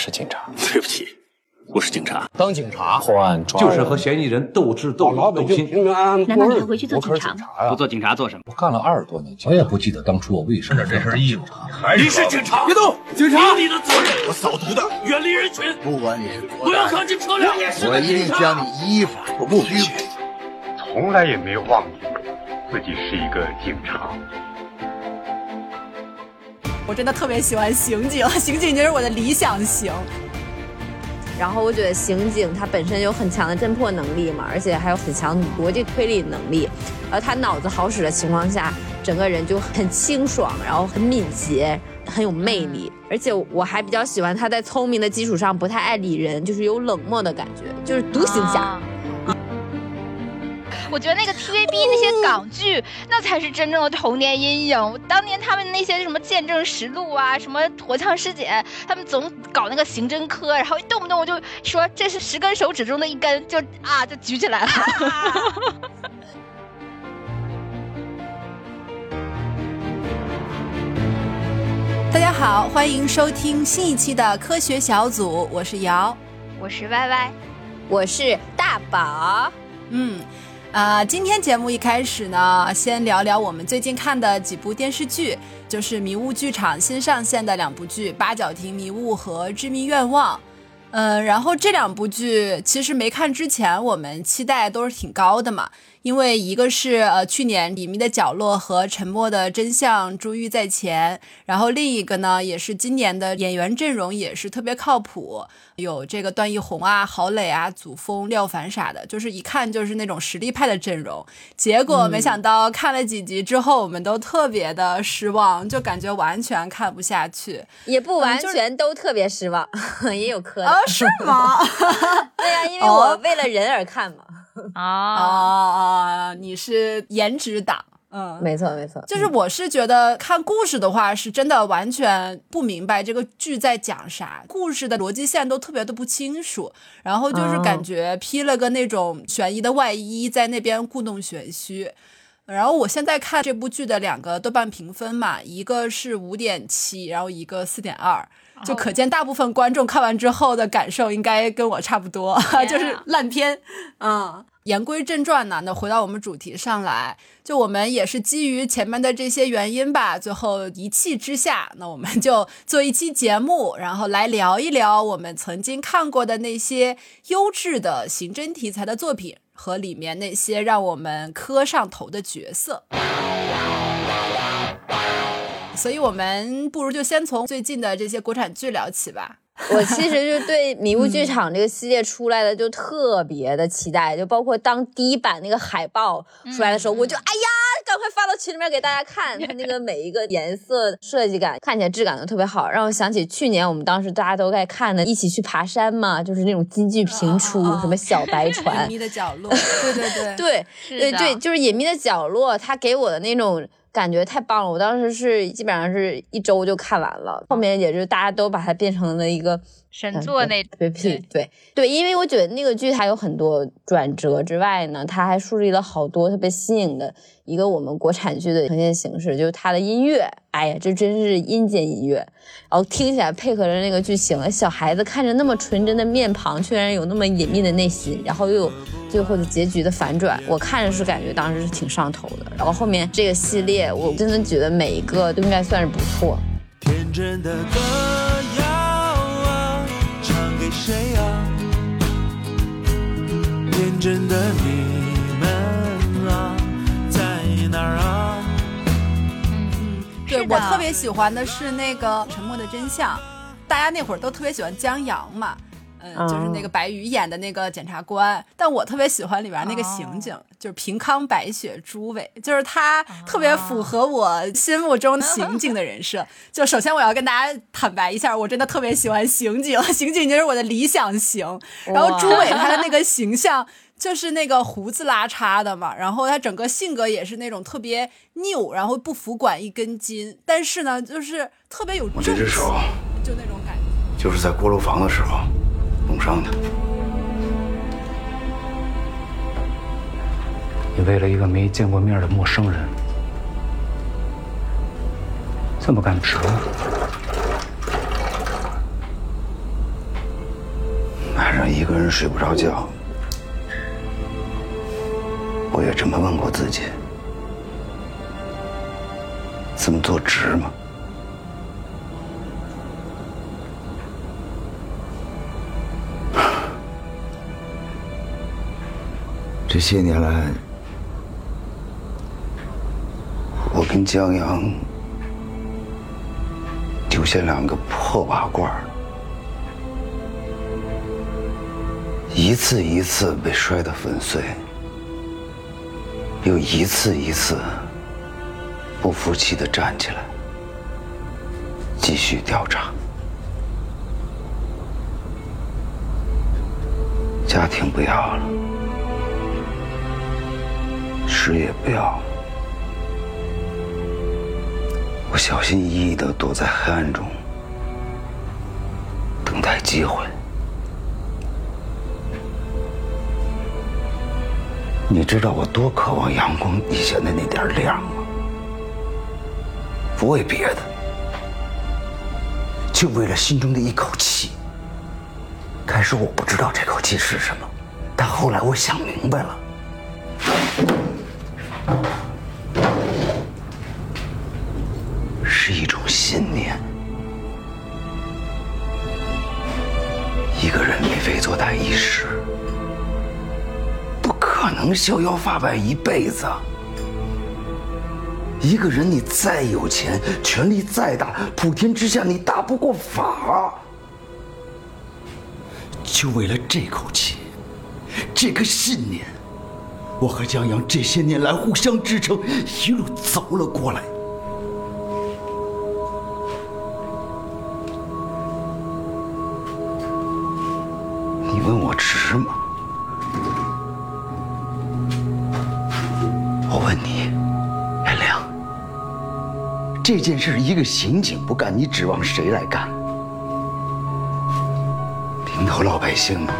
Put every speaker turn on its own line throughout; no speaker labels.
是警察。
对不起，我是警察。
当警察
破案抓
就是和嫌疑人斗智斗勇斗心。
姓平平安安
难。道你会回去做
我可是
警察
警察呀
不！做警察做什么？
我干了二十多年警
我也不记得当初我为什么这身衣服。
你是警察，
别动，警察！
你的责任。我扫毒的，远离人群，
不管你是
不要靠近车辆。
我一定将你依法不拘。
从来也没有忘记自己是一个警察。
我真的特别喜欢刑警，刑警就是我的理想型。
然后我觉得刑警他本身有很强的侦破能力嘛，而且还有很强的逻辑推理能力，而他脑子好使的情况下，整个人就很清爽，然后很敏捷，很有魅力。而且我还比较喜欢他在聪明的基础上不太爱理人，就是有冷漠的感觉，就是独行侠。
啊我觉得那个 TVB 那些港剧，那才是真正的童年阴影。当年他们那些什么《见证实录》啊，什么《火枪师姐》，他们总搞那个刑侦科，然后一动不动就说这是十根手指中的一根，就啊就举起来了。
大家好，欢迎收听新一期的科学小组，我是瑶。
我是歪歪，
我是大宝，
嗯，啊，今天节目一开始呢，先聊聊我们最近看的几部电视剧，就是迷雾剧场新上线的两部剧《八角亭迷雾》和《致命愿望》。嗯，然后这两部剧其实没看之前，我们期待都是挺高的嘛，因为一个是呃去年《隐秘的角落》和《沉默的真相》珠玉在前，然后另一个呢也是今年的演员阵容也是特别靠谱，有这个段奕宏啊、郝蕾啊、祖峰、廖凡啥的，就是一看就是那种实力派的阵容。结果没想到看了几集之后，我们都特别的失望，就感觉完全看不下去。
也不完全都特别失望，也有磕的。
啊，是吗？
对呀、因为我为了人而看嘛。
啊
啊，
啊！你是颜值党，嗯，
没错没错，
就是我是觉得看故事的话，是真的完全不明白这个剧在讲啥，故事的逻辑线都特别的不清楚，然后就是感觉披了个那种悬疑的外衣，在那边故弄玄虚。然后我现在看这部剧的两个豆瓣评分嘛，一个是五点七，然后一个四点二，就可见大部分观众看完之后的感受应该跟我差不多，就是烂片。嗯，言归正传呢，那回到我们主题上来，就我们也是基于前面的这些原因吧，最后一气之下，那我们就做一期节目，然后来聊一聊我们曾经看过的那些优质的刑侦题材的作品。和里面那些让我们磕上头的角色，所以我们不如就先从最近的这些国产剧聊起吧。
我其实就对迷雾剧场这个系列出来的就特别的期待，就包括当第一版那个海报出来的时候，我就哎呀，赶快发到群里面给大家看，它那个每一个颜色设计感，看起来质感都特别好，让我想起去年我们当时大家都在看的《一起去爬山》嘛，就是那种京剧频出，什么小白 船。
隐，秘的角落，对对对，
对对。对，就是隐秘的角落，它给我的那种感觉太棒了。我当时是基本上是一周就看完了，后面也是大家都把它变成了一个
神作那
特别屁对对，因为我觉得那个剧它有很多转折之外呢，它还树立了好多特别新颖的一个我们国产剧的呈现形式，就是它的音乐，哎呀，这真是阴间音乐，然后听起来配合着那个剧情，小孩子看着那么纯真的面庞，居然有那么隐秘的内心，然后又有最后的结局的反转，我看着是感觉当时是挺上头的。然后后面这个系列，我真的觉得每一个都应该算是不错。
天真的歌谣谁啊？天真的你们啊，在哪儿啊？
对我特别喜欢的是那个《沉默的真相》，大家那会儿都特别喜欢江阳嘛。嗯，就是那个白宇演的那个检察官，但我特别喜欢里边那个刑警，就是平康白雪朱伟，就是他特别符合我心目中刑警的人设。就首先我要跟大家坦白一下，我真的特别喜欢刑警，刑警就是我的理想型。然后朱伟他的那个形象。就是那个胡子拉碴的嘛，然后他整个性格也是那种特别拗，然后不服管一根筋，但是呢，就是特别有
我这只手
就那种感觉。
就是在锅炉房的时候弄伤的。你为了一个没见过面的陌生人，这么干值吗？晚上一个人睡不着觉，我也这么问过自己：这么做值吗？这些年来，我跟江阳就像两个破瓦罐儿，一次一次被摔得粉碎，又一次一次不服气的站起来，继续调查。家庭不要了。事业不要，我小心翼翼的躲在黑暗中，等待机会。你知道我多渴望阳光底下的那点亮吗？不为别的，就为了心中的一口气。开始我不知道这口气是什么，但后来我想明白了。能逍遥法外一辈子。一个人你再有钱，权力再大，普天之下你打不过法。就为了这口气，这个信念。我和江阳这些年来互相支撑，一路走了过来。你问我值吗？这件事一个刑警不干，你指望谁来干？平头老百姓吗？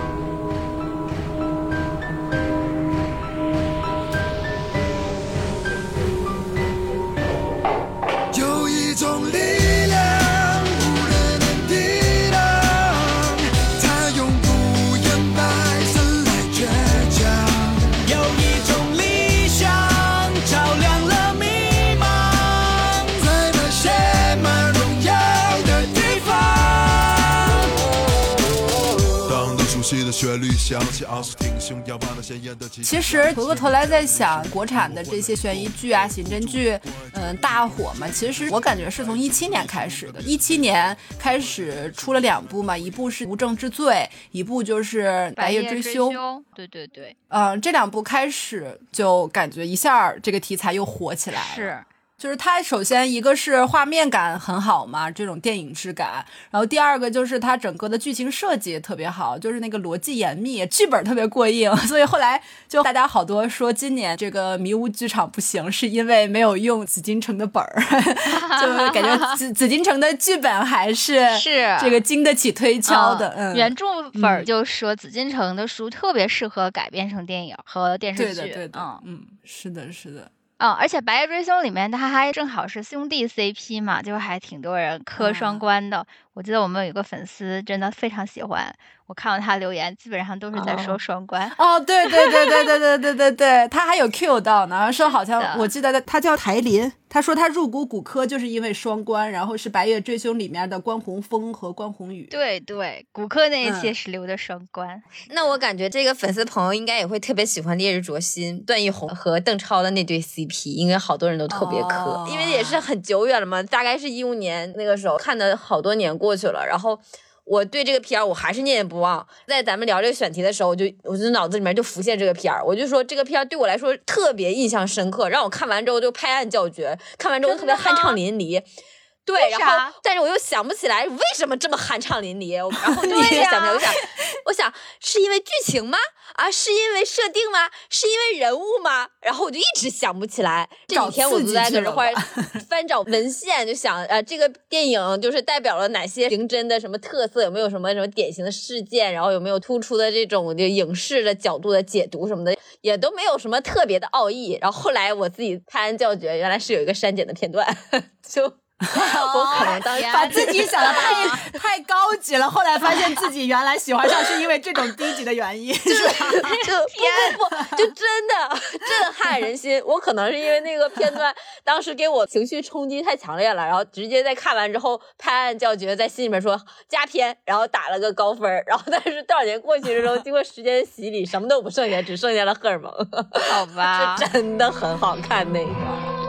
旋律响起，昂首挺胸，仰望那鲜艳的旗
其实回过头来在想，国产的这些悬疑剧啊、刑侦剧，嗯，大火嘛。其实我感觉是从一七年开始的，一七年开始出了两部嘛，一部是《无证之罪》，一部就是《白夜追凶》。
对对对，
嗯，这两部开始就感觉一下这个题材又火起来了。
是。
就是它首先一个是画面感很好嘛，这种电影质感，然后第二个就是它整个的剧情设计特别好，就是那个逻辑严密，剧本特别过硬，所以后来就大家好多说今年这个迷雾剧场不行，是因为没有用紫禁城的本儿，就 感觉紫紫禁城的剧本还是
是
这个经得起推敲的。嗯，
原著粉就说紫禁城的书特别适合改编成电影和电视剧。
对的，对的，
嗯
嗯，是的，是的。
嗯，而且《白夜追凶》里面他还正好是兄弟 CP 嘛，就还挺多人磕双关的。我记得我们有一个粉丝真的非常喜欢，我看到他留言，基本上都是在说双关。
哦，对对对对对对对对对，他还有 Q 到呢，说好像我记得他叫台林，他说他入股骨科就是因为双关，然后是《白夜追凶》里面的关宏峰和关宏宇。
对对，骨科那一期
嗯
是留的双关。
那我感觉这个粉丝朋友应该也会特别喜欢《烈日灼心》段奕宏和邓超的那对 CP，应该好多人都特别磕，
哦
因为也是很久远了嘛，大概是一五年那个时候看的，好多年过去了，然后。我对这个片儿我还是念念不忘，在咱们聊这个选题的时候，我就我就脑子里面就浮现这个片儿，我就说这个片儿对我来说特别印象深刻，让我看完之后就拍案叫绝，看完之后特别酣畅淋漓。对，然后但是我又想不起来为什么这么酣畅淋漓，我 然后就一直想不起来，我想，我想是因为剧情吗？啊，是因为设定吗？是因为人物吗？然后我就一直想不起来。这几天我
刺
都在搁这块翻找文献，就想呃，这个电影就是代表了哪些刑侦的什么特色？有没有什么什么典型的事件？然后有没有突出的这种就影视的角度的解读什么的？也都没有什么特别的奥义。然后后来我自己拍案叫绝，原来是有一个删减的片段，就。我可能当时
把自己想的太 太高级了，后来发现自己原来喜欢上是因为这种低级的原因，就是吧？
就不不不，就真的震撼人心。我可能是因为那个片段当时给我情绪冲击太强烈了，然后直接在看完之后拍案叫绝，在心里面说加片，然后打了个高分儿。然后但是多少年过去之后，经过时间洗礼，什么都不剩下，只剩下了荷尔蒙。
好吧，
是 真的很好看那个。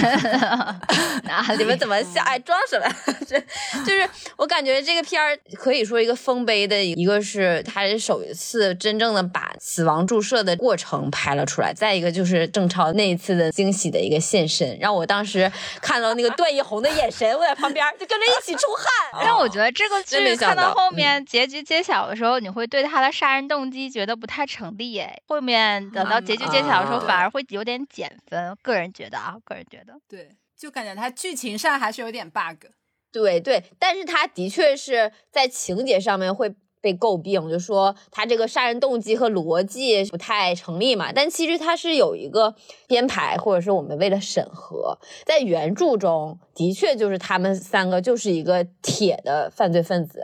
啊！你们怎么笑？哎，装什么？这就是我感觉这个片儿可以说一个丰碑的，一个是他是首次真正的把死亡注射的过程拍了出来，再一个就是郑超那一次的惊喜的一个现身，让我当时看到那个段奕宏的眼神，我在旁边就跟着一起出汗。
但我觉得这个剧看到后面结局揭晓的时候，你会对他的杀人动机觉得不太成立哎，后面等到结局揭晓的时候，
啊
反而会有点减分。个人觉得啊，个人觉得。
对，就感觉他剧情上还是有点 bug。
对对，但是他的确是在情节上面会被诟病，就说他这个杀人动机和逻辑不太成立嘛。但其实他是有一个编排，或者是我们为了审核，在原著中的确就是他们三个就是一个铁的犯罪分子。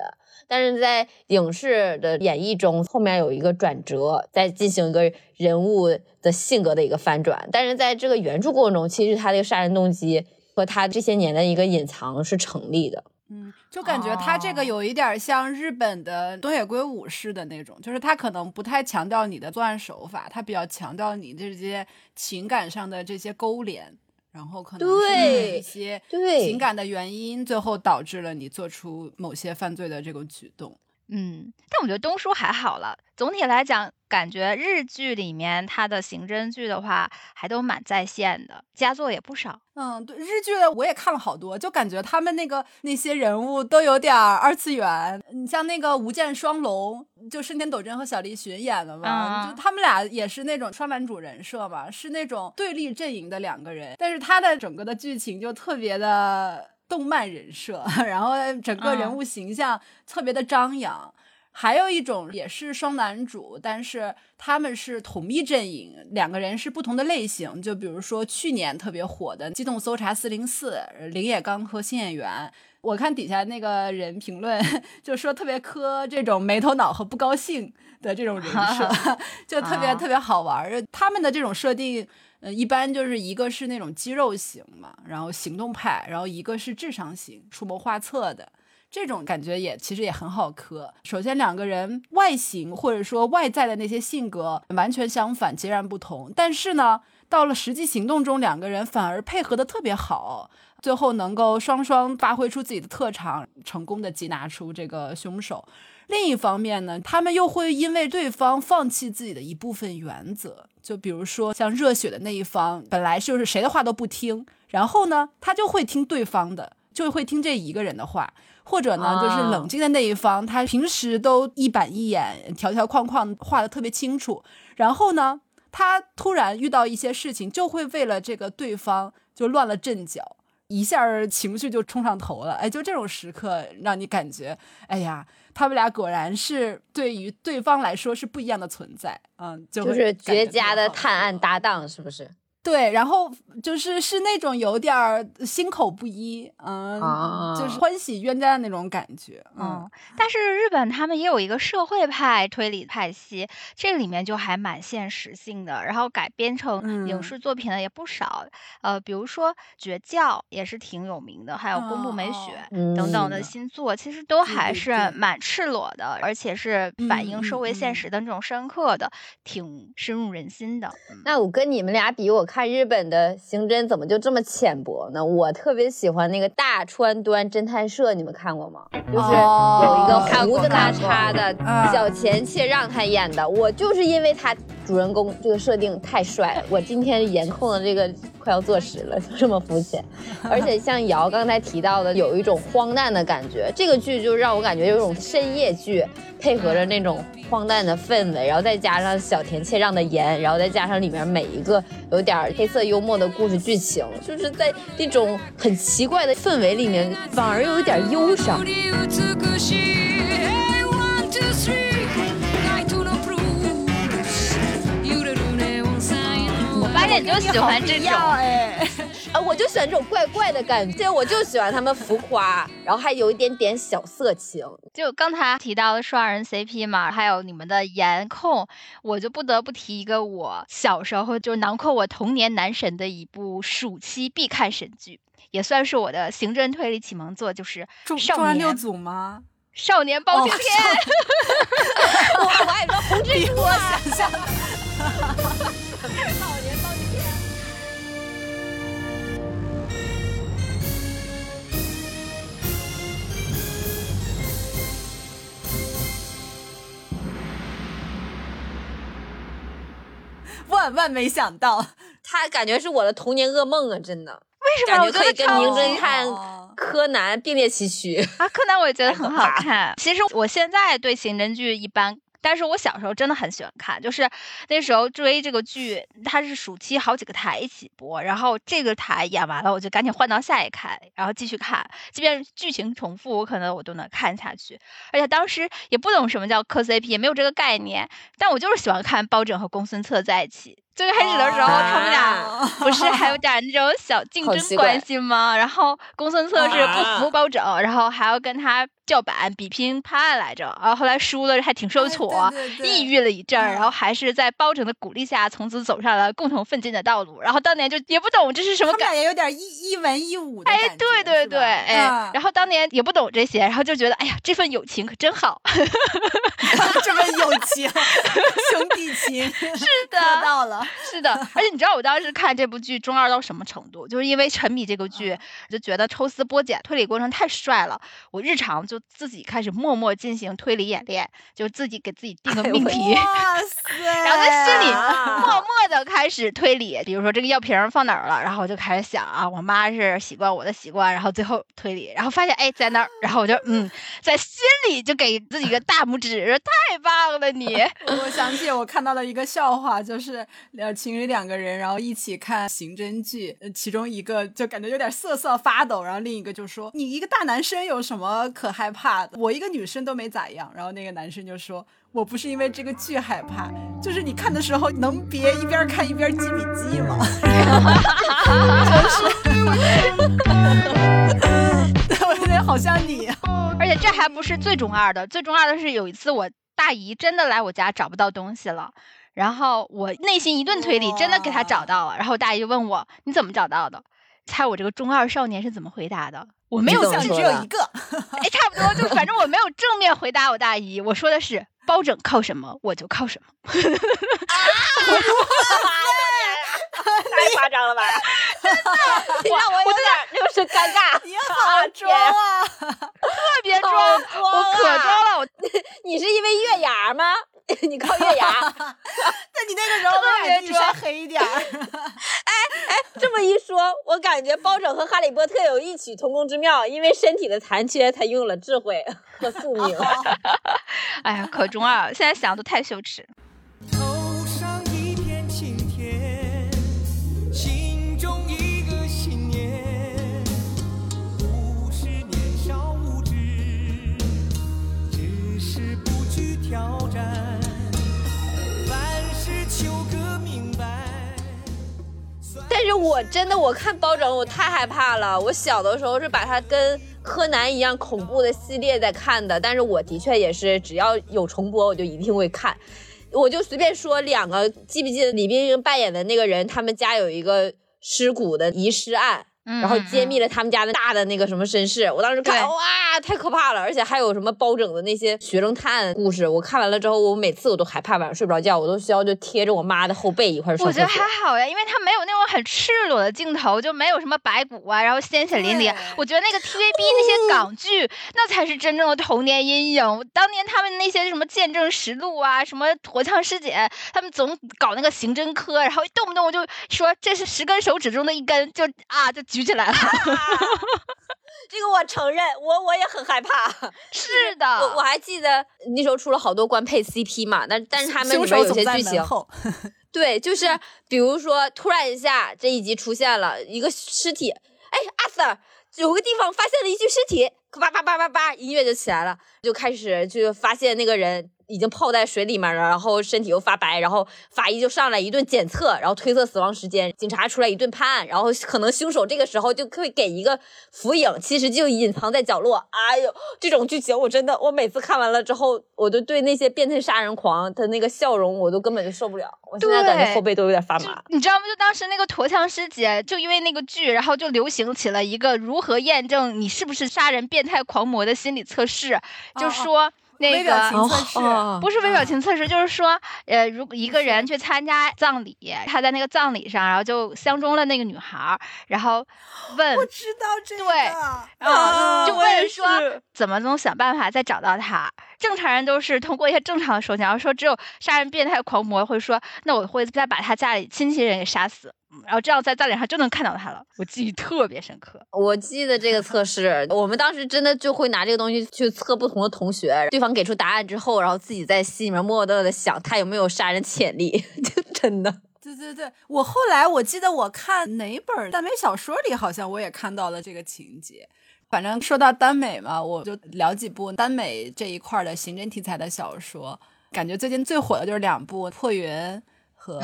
但是在影视的演绎中，后面有一个转折，在进行一个人物的性格的一个翻转。但是在这个原著过程中，其实他这个杀人动机和他这些年的一个隐藏是成立的。
嗯，就感觉他这个有一点像日本的东野圭吾式的那种，就是他可能不太强调你的作案手法，他比较强调你这些情感上的这些勾连，然后可能是
对
一些
对
情感的原因，最后导致了你做出某些犯罪的这个举动。
嗯，但我觉得东叔还好了。总体来讲，感觉日剧里面他的刑侦剧的话，还都蛮在线的，佳作也不少。
嗯，对，日剧的我也看了好多，就感觉他们那个那些人物都有点儿二次元。你像那个《无间双龙》，就深田斗真和小栗旬演的嘛，
嗯
就他们俩也是那种双男主人设嘛，是那种对立阵营的两个人，但是他的整个的剧情就特别的动漫人设，然后整个人物形象特别的张扬。还有一种也是双男主，但是他们是同一阵营，两个人是不同的类型。就比如说去年特别火的《机动搜查四零四》，林野刚和新演员。我看底下那个人评论就说特别磕这种没头脑和不高兴的这种人设，就特别
啊
特别好玩儿。他们的这种设定，一般就是一个是那种肌肉型嘛，然后行动派，然后一个是智商型，出谋划策的。这种感觉也其实也很好磕。首先，两个人外形或者说外在的那些性格完全相反，截然不同。但是呢，到了实际行动中，两个人反而配合的特别好，最后能够双双发挥出自己的特长，成功的缉拿出这个凶手。另一方面呢，他们又会因为对方放弃自己的一部分原则，就比如说像热血的那一方，本来就是谁的话都不听，然后呢，他就会听对方的，就会听这一个人的话。或者呢，就是
啊
冷静的那一方，他平时都一板一眼、条条框框画的特别清楚，然后呢，他突然遇到一些事情，就会为了这个对方就乱了阵脚，一下情绪就冲上头了。哎，就这种时刻，让你感觉，哎呀，他们俩果然是对于对方来说是不一样的存在，嗯，就
就是绝佳的探案搭档，是不是？
对，然后就是是那种有点儿心口不一，嗯，
啊
就是欢喜冤家的那种感觉，嗯
嗯，但是日本他们也有一个社会派推理派系，这里面就还蛮现实性的，然后改编成影
嗯。
视作品的也不少，呃，比如说《绝教》也是挺有名的，还有《宫部美雪》
嗯
等等的新作，其实都还是蛮赤裸的，而且是反映
嗯
社会现实的那种深刻的，挺深入人心的。嗯。
那我跟你们俩比，我看日本的刑侦怎么就这么浅薄呢？我特别喜欢那个大川端侦探社，你们看过吗？就是有一个
哦
胡子拉碴的
嗯
小前切让他演的，我就是因为他主人公这个设定太帅了，我今天颜控的这个快要坐实了，就这么肤浅。而且像瑶刚才提到的，有一种荒诞的感觉，这个剧就让我感觉有一种深夜剧，配合着那种荒诞的氛围，然后再加上小田切让的颜，然后再加上里面每一个有点黑色幽默的故事剧情就是在那种很奇怪的氛围里面反而又有点忧伤。
美しい
姐就喜欢这种。
哎，
啊，我就喜欢这种怪怪的感觉，我就喜欢他们浮夸，然后还有一点点小色情。
就刚才提到的双人 CP 嘛，还有你们的颜控，我就不得不提一个我小时候就囊括我童年男神的一部暑期必看神剧，也算是我的刑侦推理启蒙作，就是
重
少
重案六组吗？
少年包青
哦
天。
我 我还说红蜘蛛
万万没想到，
他感觉是我的童年噩梦啊！真的，
为什么？
感
我觉
觉可以跟名侦探
哦
柯南并列齐驱。
啊，柯南我也觉得 很好看。其实我现在对刑侦剧一般，但是我小时候真的很喜欢看，就是那时候追这个剧，它是暑期好几个台一起播，然后这个台演完了，我就赶紧换到下一台，然后继续看，即便剧情重复，我可能我都能看下去。而且当时也不懂什么叫磕 CP，也没有这个概念，但我就是喜欢看包拯和公孙策在一起。最开始的时候，他们俩
哦
不是还有点那种小竞争关系吗？然后公孙策是不服
啊
包拯，然后还要跟他叫板比拼判案来着，然后后来输了还挺受
哎
挫，
对对对
抑郁了一阵儿，然后
嗯
还是在包拯的鼓励下，从此走上了共同奋进的道路。然后当年就也不懂这是什么感
他有点一一文一武的
哎，
感觉
对对对，哎，
嗯
然后当年也不懂这些，然后就觉得，哎呀，这份友情可真好。
这份友情，兄弟情，是
的
到了，
是的，而且你知道我当时看这部剧中二到什么程度？就是因为沉迷这个剧，
嗯
就觉得抽丝剥茧推理过程太帅了。我日常就自己开始默默进行推理演练，就自己给自己定个命题，
哇塞！
然后在心里
啊
默默的开始推理。比如说这个药瓶放哪儿了，然后我就开始想啊，我妈是习惯我的习惯，然后最后推理，然后发现哎在那儿，然后我就嗯，在心里就给自己一个大拇指，太棒了你！
我想起我看到了一个笑话，就是呃情侣两个人，然后一起看刑侦剧，呃其中一个就感觉有点瑟瑟发抖，然后另一个就说：“你一个大男生有什么可害怕的？我一个女生都没咋样。”然后那个男生就说。我不是因为这个剧害怕，就是你看的时候能别一边看一边记笔记吗？就是，我觉得好像你，
而且这还不是最中二的，最中二的是有一次我大姨真的来我家找不到东西了，然后我内心一顿推理，真的给她找到了，然后我大姨就问我你怎么找到的？猜我这个中二少年是怎么回答的？我没有
想只有一个，
哎，差不多，就反正我没有正面回答我大姨，我说的是包拯靠什么我就靠什么。
太夸张了吧！真的我有点就是尴尬。
你好装啊！
特别装，我可
啊
装了，我
你是因为月牙吗？你靠月牙？
那你那个时候
特别
把自己晒黑一点儿。
这么一说，我感觉包拯和哈利波特有异曲同工之妙，因为身体的残缺，才拥有了智慧和宿命。
哎呀，可中二了，现在想都太羞耻。
是
我真的，我看包拯，我太害怕了。我小的时候是把它跟柯南一样恐怖的系列在看的，但是我的确也是，只要有重播，我就一定会看。我就随便说两个，记不记得李冰冰扮演的那个人，他们家有一个尸骨的遗失案，然后揭秘了他们家的大的那个什么身世。我当时看，哇，太可怕了！而且还有什么包拯的那些学生探故事，我看完了之后，我每次我都害怕晚上睡不着觉，我都需要就贴着我妈的后背一块儿上
我觉得还好呀，因为他没有那种很赤裸的镜头，就没有什么白骨啊，然后鲜血淋漓。我觉得那个 TVB 那些港剧，那才是真正的童年阴影。当年他们那些什么见证实录啊，什么驼枪师姐，他们总搞那个刑侦科，然后动不动就说这是十根手指中的一根，就啊就举起来了。
这个我承认，我我也很害怕。
是的，
我我还记得那时候出了好多官配 CP 嘛，但但是他们里
凶
面有些剧情对，就是比如说突然一下这一集出现了一个尸体，哎，阿 Sir 有个地方发现了一具尸体，叭叭叭叭叭，音乐就起来了，就开始就发现那个人已经泡在水里面了，然后身体又发白，然后法医就上来一顿检测，然后推测死亡时间，警察出来一顿判案，然后可能凶手这个时候就会给一个浮影，其实就隐藏在角落。哎呦，这种剧情我真的，我每次看完了之后，我都对那些变态杀人狂的那个笑容，我都根本就受不了。我现在感觉后背都有点发麻。
你知道吗？就当时那个驼枪师姐，就因为那个剧，然后就流行起了一个如何验证你是不是杀人变态狂魔的心理测试，就
哦
说那个。
情测试，
哦
不是微表情测试，就是说，呃，如果一个人去参加葬礼，他在那个葬礼上，然后就相中了那个女孩，然后问，
我知道这个，
对然后就问说怎么能想办法再找到他。正常人都是通过一些正常的手段，然后说只有杀人变态狂魔会说，那我会再把他家里亲戚人给杀死，嗯然后这样在葬礼上就能看到他了。我记忆特别深刻。
我记得这个测试，我们当时真的就会拿这个东西去测不同的同学，对方给出答案之后，然后自己在心里面默默的想他有没有杀人潜力，就真的。
对对对，我后来我记得我看哪本耽美小说里，好像我也看到了这个情节。反正说到耽美嘛，我就聊几部耽美这一块儿的刑侦题材的小说。感觉最近最火的就是两部《破云》和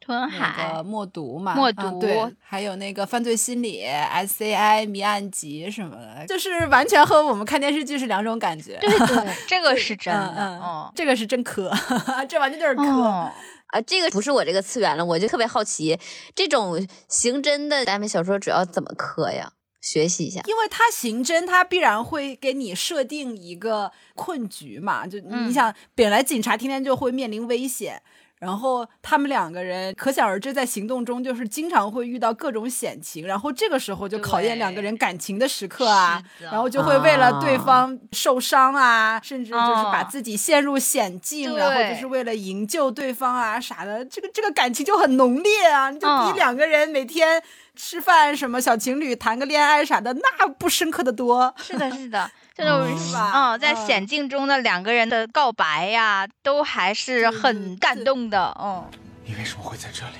吞海
个默读嘛，
默
啊
读
对，还有那个犯罪心理、SCI 谜案集什么的，就是完全和我们看电视剧是两种感觉。
对对，这个是真的。
嗯嗯，
嗯，
这个是真磕，这完全就是磕。
哦
啊，这个不是我这个次元了，我就特别好奇，这种刑侦的耽美小说主要怎么磕呀？学习一下。
因为他刑侦，他必然会给你设定一个困局嘛。就
嗯
你想，本来警察天天就会面临危险，然后他们两个人可想而知，在行动中就是经常会遇到各种险情，然后这个时候就考验两个人感情的时刻啊，然后就会为了对
啊
方受伤啊，甚至就是把
哦
自己陷入险境，
对
然后就是为了营救对方啊啥的，这个这个感情就很浓烈啊，你就比
嗯
两个人每天。吃饭什么小情侣谈个恋爱啥的，那不深刻的多。
是的，是的，这 种
是吧
嗯，在
嗯
险境中的两个人的告白呀，都还是很感动的。嗯，
你为什么会在这里？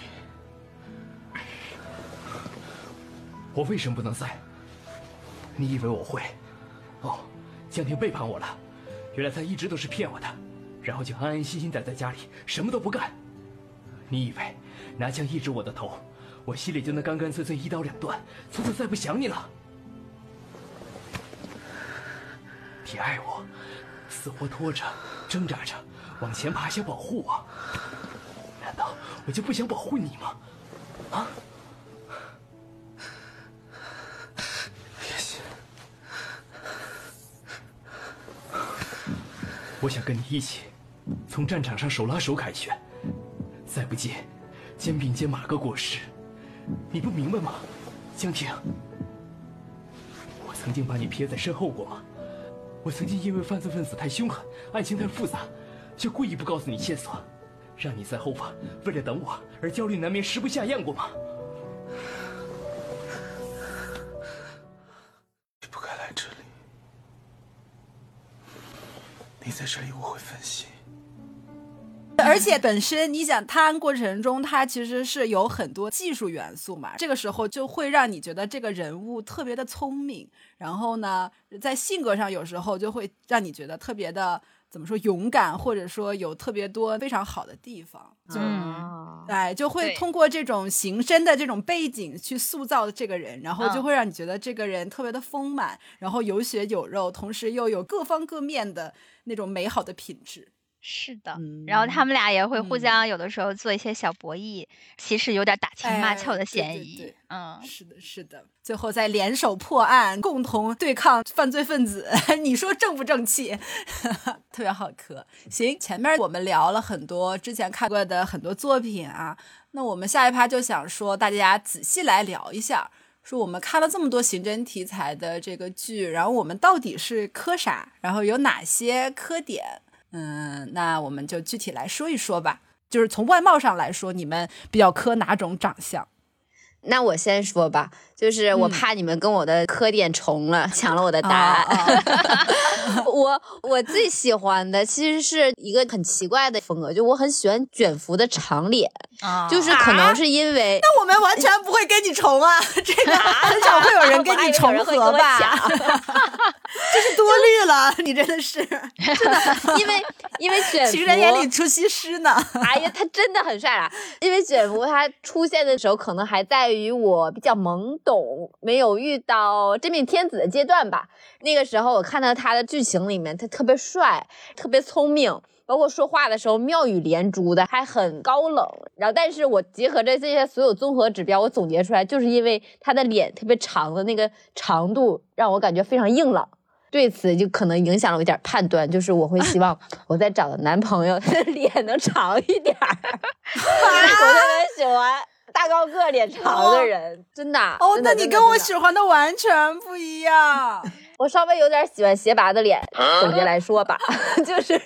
我为什么不能在？你以为我会？哦，江婷背叛我了，原来她一直都是骗我的，然后就安安心心待在家里，什么都不干。你以为拿枪一指我的头，我心里就能干干脆脆一刀两断，从此再不想你了？你爱我，死活拖着，挣扎着往前爬，想保护我，难道我就不想保护你吗？啊？
别信，
我想跟你一起，从战场上手拉手凯旋，再不济，肩并肩马革裹尸。你不明白吗，江婷？我曾经把你撇在身后过吗？我曾经因为犯罪分子太凶狠，案情太复杂，就故意不告诉你线索，让你在后方为了等我而焦虑难眠、食不下咽过吗？
你不该来这里。你在这里，我会分心。
而且本身你想探案过程中，它其实是有很多技术元素嘛，这个时候就会让你觉得这个人物特别的聪明，然后呢，在性格上有时候就会让你觉得特别的怎么说勇敢，或者说有特别多非常好的地方，就。
嗯，
哎，就会通过这种形身的这种背景去塑造这个人，然后就
嗯
会让你觉得这个人特别的丰满，然后有血有肉，同时又有各方各面的那种美好的品质。
是的。
嗯
然后他们俩也会互
嗯
相有的时候做一些小博弈，其实有点打情骂
哎
俏的
对对
嫌疑
对。
嗯，
是的，是的，最后再联手破案，共同对抗犯罪分子，你说正不正气？特别好磕。行，前面我们聊了很多之前看过的很多作品啊，那我们下一趴就想说，大家仔细来聊一下。说我们看了这么多刑侦题材的这个剧，然后我们到底是磕啥？然后有哪些磕点？嗯，那我们就具体来说一说吧。就是从外貌上来说，你们比较磕哪种长相？
那我先说吧，就是我
嗯
怕你们跟我的磕点重了，抢了我的答案。
啊
我我最喜欢的其实是一个很奇怪的风格，就我很喜欢卷福的长脸，
啊
就是可能是因为
那我们完全不会跟你重啊，这个很少会有人 跟你重合吧？这是多虑了，你真的是真的，
因为因为卷福
情人眼里出西施呢。
哎呀，他真的很帅啊！因为卷福他出现的时候，可能还在于我比较懵懂，没有遇到真命天子的阶段吧。那个时候我看到他的剧情里面，他特别帅，特别聪明。包括说话的时候妙语连珠的，还很高冷。然后，但是我结合着这些所有综合指标，我总结出来，就是因为他的脸特别长的那个长度，让我感觉非常硬朗。对此就可能影响了我一点判断，就是我会希望 我在找的男朋友他的 脸能长一点儿，我特别喜欢大高个脸长的人，真的。
哦，那你跟我。喜欢的完全不一样。
我稍微有点喜欢斜拔的脸，总结来说吧，就是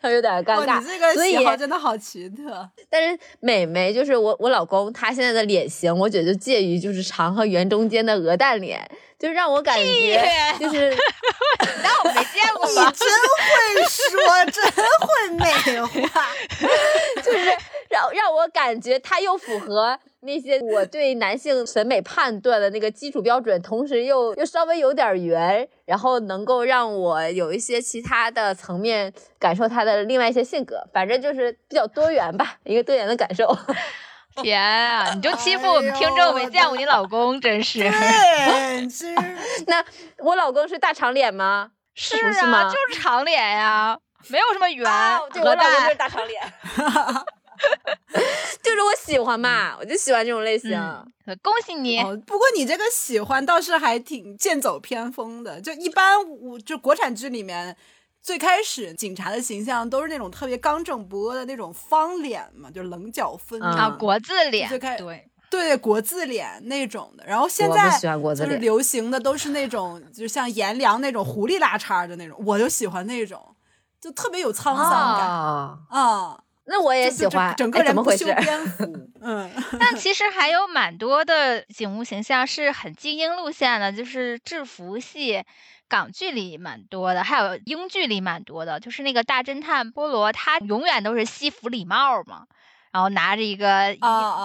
他有点尴
哦，
尬。
你这个
所以
喜好真的好奇特。
但是美眉就是我我老公，他现在的脸型，我觉得就介于就是长和圆中间的鹅蛋脸，就让我感觉就是
那我没见过
你？真会说，真会美化。
就是让让我感觉他又符合那些我对男性审美判断的那个基础标准，同时又又稍微有点圆，然后能够让我有一些其他的层面感受他的另外一些性格，反正就是比较多元吧，一个多元的感受。
天啊，你就欺负我们听众，没见过你老公，真是。
那我老公是大长脸吗？
是啊，就是长脸呀，没有什么圆
啊，对我老公就是。大长脸，就是我喜欢嘛，我就喜欢这种类型。
嗯，恭喜你。
哦，不过你这个喜欢倒是还挺剑走偏锋的。就一般我就国产剧里面，最开始警察的形象都是那种特别刚正不阿的那种方脸嘛，就是棱角分明
啊，国字脸
最开，
对，
对国字脸那种的。然后现在就是流行的都是那种，就像颜良那种狐狸拉碴的那种，我就喜欢那种，就特别有沧桑感
啊，
啊。
那我也喜欢。
整个
哎
人不修
怎么回事？
边 幅，嗯，
但其实还有蛮多的警务形象是很精英路线的，就是制服戏。港剧里蛮多的，还有英剧里蛮多的，就是那个大侦探波罗，他永远都是西服礼帽嘛，然后拿着一个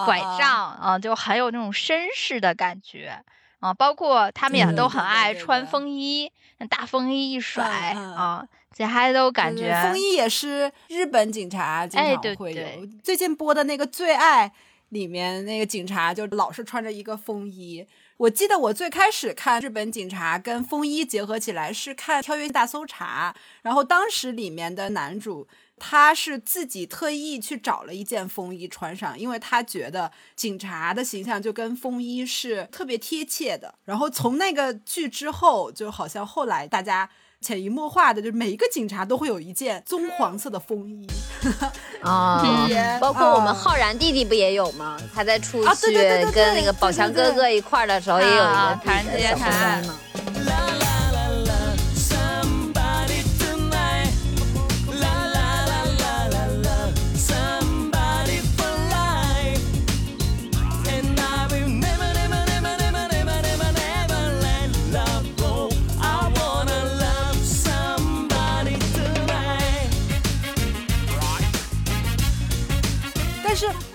拐
啊
杖啊，就很有那种绅士的感觉啊。包括他们也
嗯
都很爱穿风衣，那大风衣一甩
嗯
啊，这还都感觉
风衣也是日本警察经常会有。
对
最近播的那个《最爱》里面那个警察就老是穿着一个风衣。我记得我最开始看日本警察跟风衣结合起来是看《跳跃大搜查》，然后当时里面的男主他是自己特意去找了一件风衣穿上，因为他觉得警察的形象就跟风衣是特别贴切的。然后从那个剧之后，就好像后来大家。潜移默化的，就是每一个警察都会有一件棕黄色的风衣，
啊
嗯，
包括我们
啊
浩然弟弟不也有吗？他在出
啊对
去跟那个宝强哥哥一块儿的时候，也有一
啊
个自己的小风衣嘛。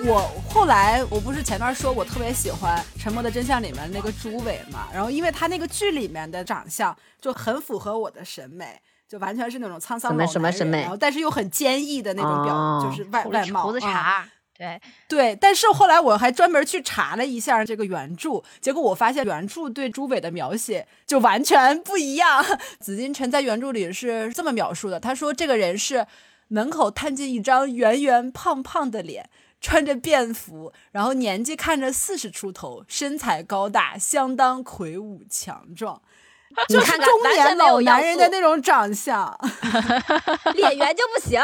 我后来我不是前段说我特别喜欢《沉默的真相》里面那个朱伟嘛，然后因为他那个剧里面的长相就很符合我的审美，就完全是那种沧桑
什么
老男人
什么审美
然后但是又很坚毅的那种表，
哦
就是外外貌
胡子
啊
茬，对，
对，但是后来我还专门去查了一下这个原著，结果我发现原著对朱伟的描写就完全不一样。紫金陈在原著里是这么描述的，他说这个人是门口探进一张圆圆胖胖的脸。穿着便服，然后年纪看着四十出头，身材高大，相当魁梧强壮，就是
你看看
中年老男人的那种长相。
脸圆就不行，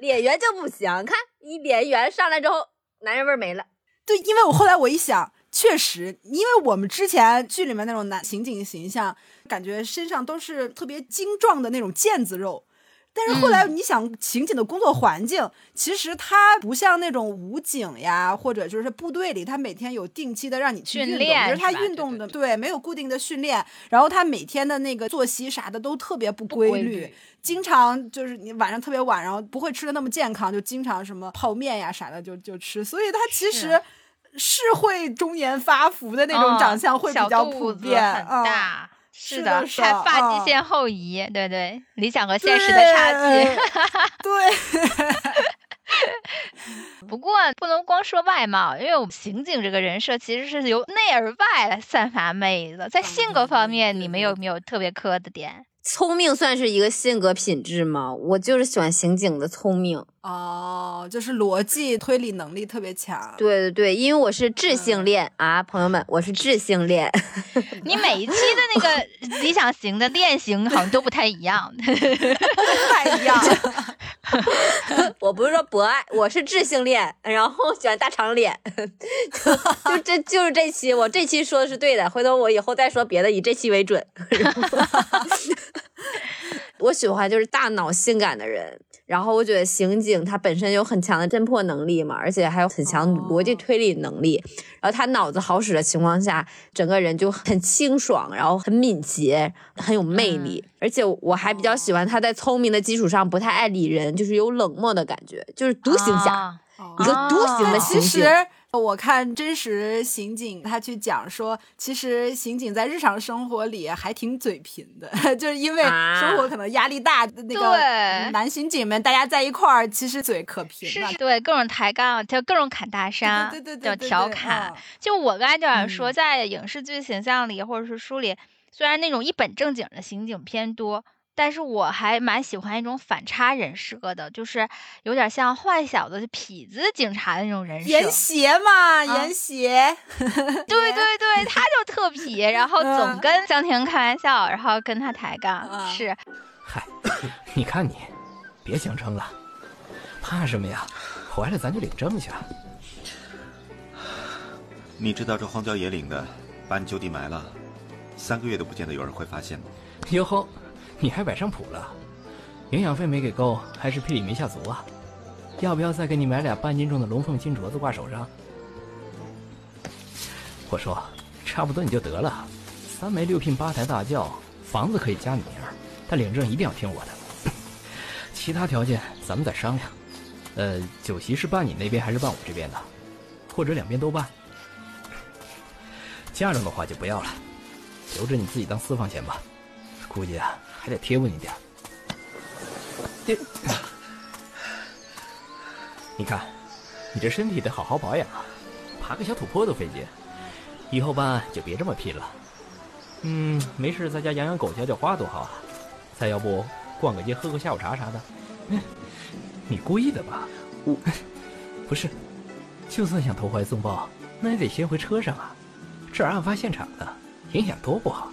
脸圆就不行。看一脸圆上来之后，男人味儿没了。
对，因为我后来我一想，确实，因为我们之前剧里面那种男刑警形象，感觉身上都是特别精壮的那种腱子肉，但是后来你想，刑警的工作环境其实它不像那种武警呀，或者就是部队里，他每天有定期的让你去运动，
训练
就是他运？动的对。没有固定的训练，然后他每天的那个作息啥的都特别不规
规
律，经常就是你晚上特别晚，然后不会吃的那么健康，就经常什么泡面呀啥的就就吃，所以他其实是会中年发福的那种
嗯
长相会比较普遍，
很
嗯。
大。是
的是
还发际线后移，对对，理想和现实的差距。
对，
不过不能光说外貌，因为我们刑警这个人设其实是由内而外来散发魅力的。在性格方面，你们有没有特别磕的点？
聪明算是一个性格品质吗？我就是喜欢刑警的聪明。
哦，就是逻辑推理能力特别强。
对对对，因为我是智性恋、啊，朋友们，我是智性恋。
你每一期的那个理想型的恋型好像都不太一样。
不太一样。
我不是说博爱，我是智性恋，然后喜欢大长脸，就就这就是这期，我这期说的是对的，回头我以后再说别的，以这期为准。我喜欢就是大脑性感的人，然后我觉得刑警他本身有很强的侦破能力嘛，而且还有很强逻辑推理能力，然后他脑子好使的情况下，整个人就很清爽，然后很敏捷，很有魅力，而且我还比较喜欢他在聪明的基础上不太爱理人，就是有冷漠的感觉，就是独行侠，
啊。
一个独行的
但
刑警。
其实我看真实刑警他去讲说，其实刑警在日常生活里还挺嘴贫的，就是因为
啊
生活可能压力大，那个
对
男刑警们大家在一块儿，其实嘴可贫了。
对，各种抬杠，就各种侃大山，
对对对
叫
对对对
调侃。
嗯
就我刚才就想说，
嗯
在影视剧形象里，或者是书里，虽然那种一本正经的刑警偏多，但是我还蛮喜欢一种反差人设的，就是有点像坏小子、痞子警察的那种人设。
严邪嘛，严邪，
对对对，他就特痞，然后总
嗯
跟江婷开玩笑，然后跟他抬杠，
嗯
是
嗨，你看你，别强撑了，怕什么呀？回来咱就领证去啊。
你知道这荒郊野岭的，把你就地埋了，三个月都不见得有人会发现吗？
哟吼，你还摆上谱了？营养费没给够，还是聘礼没下足啊？要不要再给你买俩半斤重的龙凤金镯子挂手上？我说，差不多你就得了，三媒六聘八抬大轿，房子可以加你名儿，但领证一定要听我的。其他条件咱们再商量。呃，酒席是办你那边还是办我这边的？或者两边都办？嫁妆的话就不要了，留着你自己当私房钱吧。估计啊，还得贴稳一点儿。这，你看，你这身体得好好保养啊，爬个小土坡都费劲。以后办就别这么拼了。嗯，没事在家养养狗、浇浇花多好啊。再要不逛个街、喝个下午茶啥的。嗯，你故意的吧？我 不是，就算想投怀送抱，那也得先回车上啊。这案发现场的，影响多不好。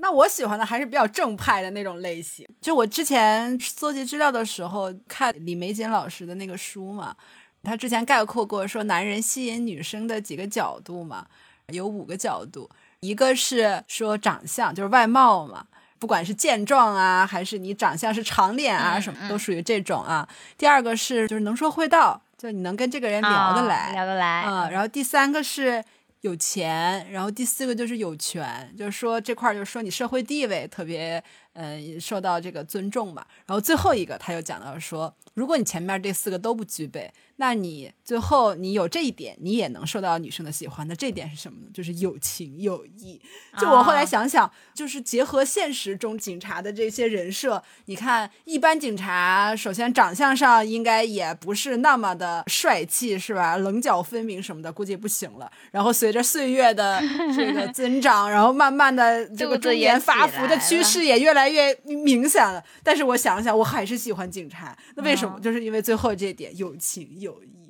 那我喜欢的还是比较正派的那种类型。就我之前搜集资料的时候，看李玫瑾老师的那个书嘛，他之前概括过说男人吸引女生的几个角度嘛，有五个角度，一个是说长相，就是外貌嘛。不管是健壮啊，还是你长相是长脸啊，
嗯
什么都属于这种啊。第二个是就是能说会道，就你能跟这个人聊得
啊
来，
聊得来
啊、然后第三个是有钱，然后第四个就是有权，就是说这块儿就是说你社会地位特别，嗯，受到这个尊重吧。然后最后一个他又讲到说，如果你前面这四个都不具备，那你最后你有这一点，你也能受到女生的喜欢。那这点是什么呢？就是有情有义。就我后来
啊
想想，就是结合现实中警察的这些人设，你看一般警察，首先长相上应该也不是那么的帅气，是吧？棱角分明什么的，估计不行了。然后随着岁月的 这个增长，然后慢慢的这个
肚子也
中年发福的趋势也越来越明显了。但是我想想，我还是喜欢警察。那为什么？
嗯
就是因为最后这点有情。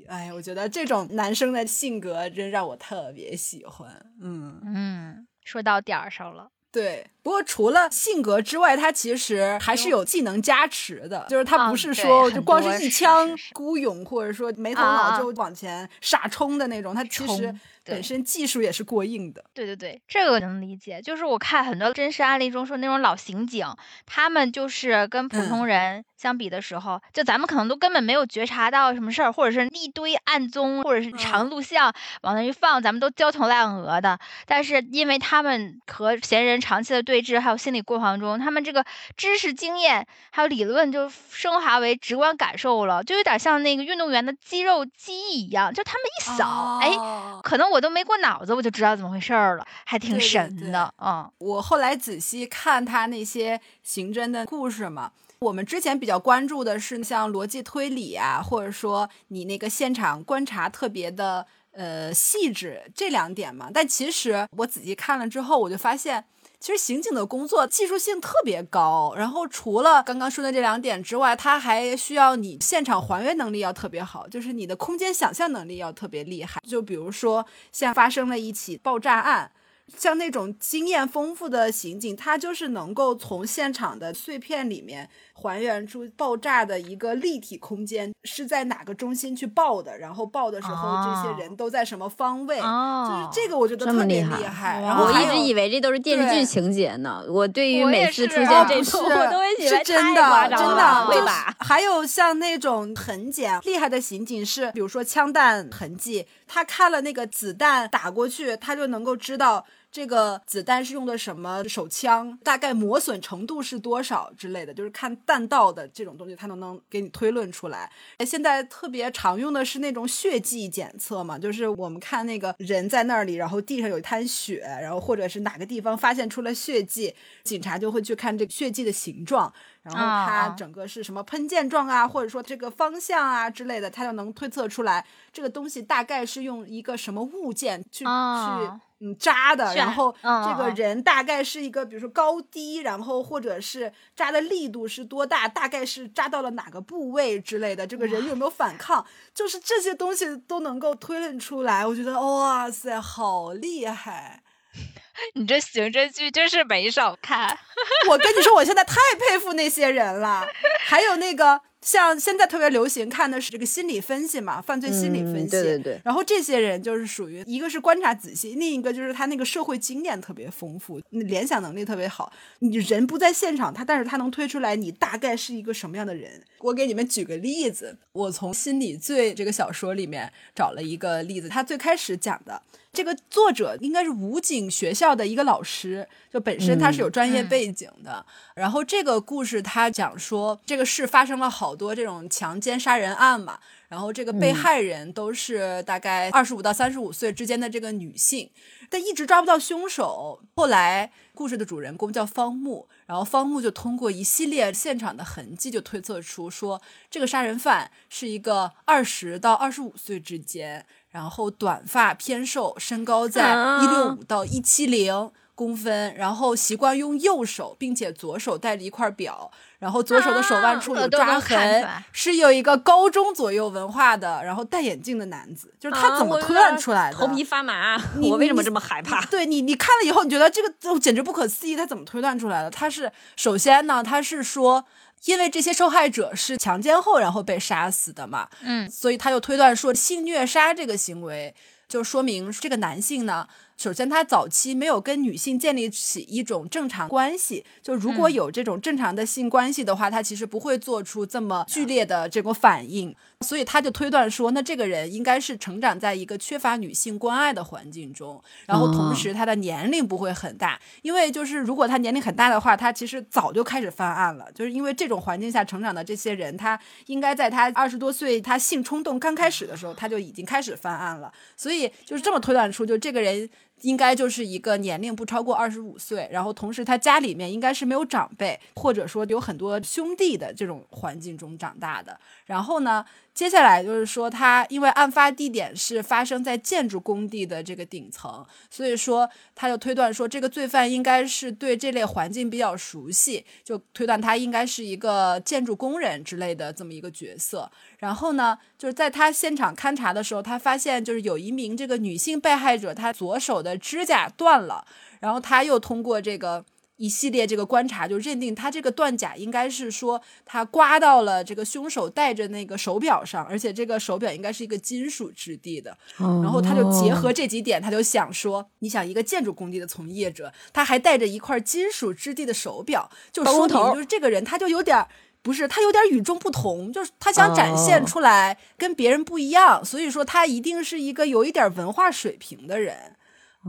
哎，我觉得这种男生的性格真让我特别喜欢。嗯。
嗯，说到点儿上了。
对，不过除了性格之外，他其实还是有技能加持的，就是他
嗯
不是
对
说就光
是
是一枪
是是
孤勇，或者说没头脑就往前傻冲的那种，他其实本身技术也是过硬的。
对对对，这个我能理解。就是我看很多真实案例中说，那种老刑警，他们就是跟普通人相比的时候，就咱们可能都根本没有觉察到什么事儿，或者是一堆案宗，或者是长录像往那一放，咱们都焦头烂额的。但是因为他们和嫌疑人长期的对峙，还有心理过程中，他们这个知识经验还有理论就升华为直观感受了，就有点像那个运动员的肌肉记忆一样，就他们一扫，哎，可能我都没过脑子，我就知道怎么回事儿了，还挺神
对
的，嗯。
我后来仔细看他那些刑侦的故事嘛，我们之前比较关注的是像逻辑推理啊，或者说你那个现场观察特别的呃细致这两点嘛。但其实我仔细看了之后，我就发现。其实刑警的工作技术性特别高，然后除了刚刚说的这两点之外，它还需要你现场还原能力要特别好，就是你的空间想象能力要特别厉害。就比如说像发生了一起爆炸案，像那种经验丰富的刑警，他就是能够从现场的碎片里面还原出爆炸的一个立体空间是在哪个中心去爆的，然后爆的时候这些人都在什么方位，就是这个我觉得特别
厉害
厉害。然后
我
还有
一直以为这都是电视剧情节呢。我对于每次出现这种，
是
我都会以为
是真的，真，的，就是
会吧？
还有像那种痕检厉害的刑警是，比如说枪弹痕迹，他看了那个子弹打过去，他就能够知道。这个子弹是用的什么手枪，大概磨损程度是多少之类的，就是看弹道的这种东西，它能能给你推论出来。现在特别常用的是那种血迹检测嘛，就是我们看那个人在那里，然后地上有一滩血，然后或者是哪个地方发现出了血迹，警察就会去看这个血迹的形状，然后它
啊
整个是什么喷溅状啊，或者说这个方向啊之类的，它就能推测出来这个东西大概是用一个什么物件去、
啊
去嗯扎的，然后
嗯
这个
嗯
人大概是一个比如说高低，然后或者是扎的力度是多大，大概是扎到了哪个部位之类的，这个人有没有反抗，就是这些东西都能够推论出来，我觉得哇塞，好厉害！
你这刑侦剧真是没少看。
我跟你说，我现在太佩服那些人了。还有那个，像现在特别流行看的是这个心理分析嘛，犯罪心理分析。
嗯对对对
然后这些人就是属于一个是观察仔细，另一个就是他那个社会经验特别丰富，联想能力特别好。你人不在现场，他但是他能推出来你大概是一个什么样的人。我给你们举个例子，我从《心理罪》这个小说里面找了一个例子，他最开始讲的。这个作者应该是武警学校的一个老师，就本身他是有专业背景的。然后这个故事他讲说，这个市发生了好多这种强奸杀人案嘛，然后这个被害人都是大概二十五到三十五岁之间的这个女性，但一直抓不到凶手。后来故事的主人公叫方木，然后方木就通过一系列现场的痕迹，就推测出说这个杀人犯是一个二十到二十五岁之间。然后短发偏瘦，身高在
啊
一六五到一七零公分，然后习惯用右手，并且左手戴着一块表，然后左手的手腕处有抓痕，是有一个高中左右文化的，然后戴眼镜的男子，就是他怎么推断出来的？
头皮发麻，
你
我为什么这么害怕？
对你，你看了以后，你觉得这个哦简直不可思议，他怎么推断出来的？他是首先呢，他是说，因为这些受害者是强奸后然后被杀死的嘛，
嗯，
所以他就推断说性虐杀这个行为，就说明这个男性呢。首先，他早期没有跟女性建立起一种正常关系。就如果有这种正常的性关系的话，他其实不会做出这么剧烈的这种反应。所以他就推断说，那这个人应该是成长在一个缺乏女性关爱的环境中，然后同时他的年龄不会很大，因为就是如果他年龄很大的话，他其实早就开始犯案了。就是因为这种环境下成长的这些人，他应该在他二十多岁，他性冲动刚开始的时候，他就已经开始犯案了。所以就是这么推断出，就这个人。应该就是一个年龄不超过二十五岁，然后同时他家里面应该是没有长辈，或者说有很多兄弟的这种环境中长大的。然后呢，接下来就是说他因为案发地点是发生在建筑工地的这个顶层，所以说他就推断说这个罪犯应该是对这类环境比较熟悉，就推断他应该是一个建筑工人之类的这么一个角色。然后呢，就是在他现场勘查的时候，他发现就是有一名这个女性被害者，她左手的指甲断了，然后他又通过这个一系列这个观察，就认定他这个断甲应该是说他刮到了这个凶手戴着那个手表上，而且这个手表应该是一个金属质地的。然后他就结合这几点，他就想说，你想一个建筑工地的从业者，他还带着一块金属质地的手表，就说明就是这个人他就有点。不是，他有点与众不同，就是他想展现出来跟别人不一样，所以说他一定是一个有一点文化水平的人。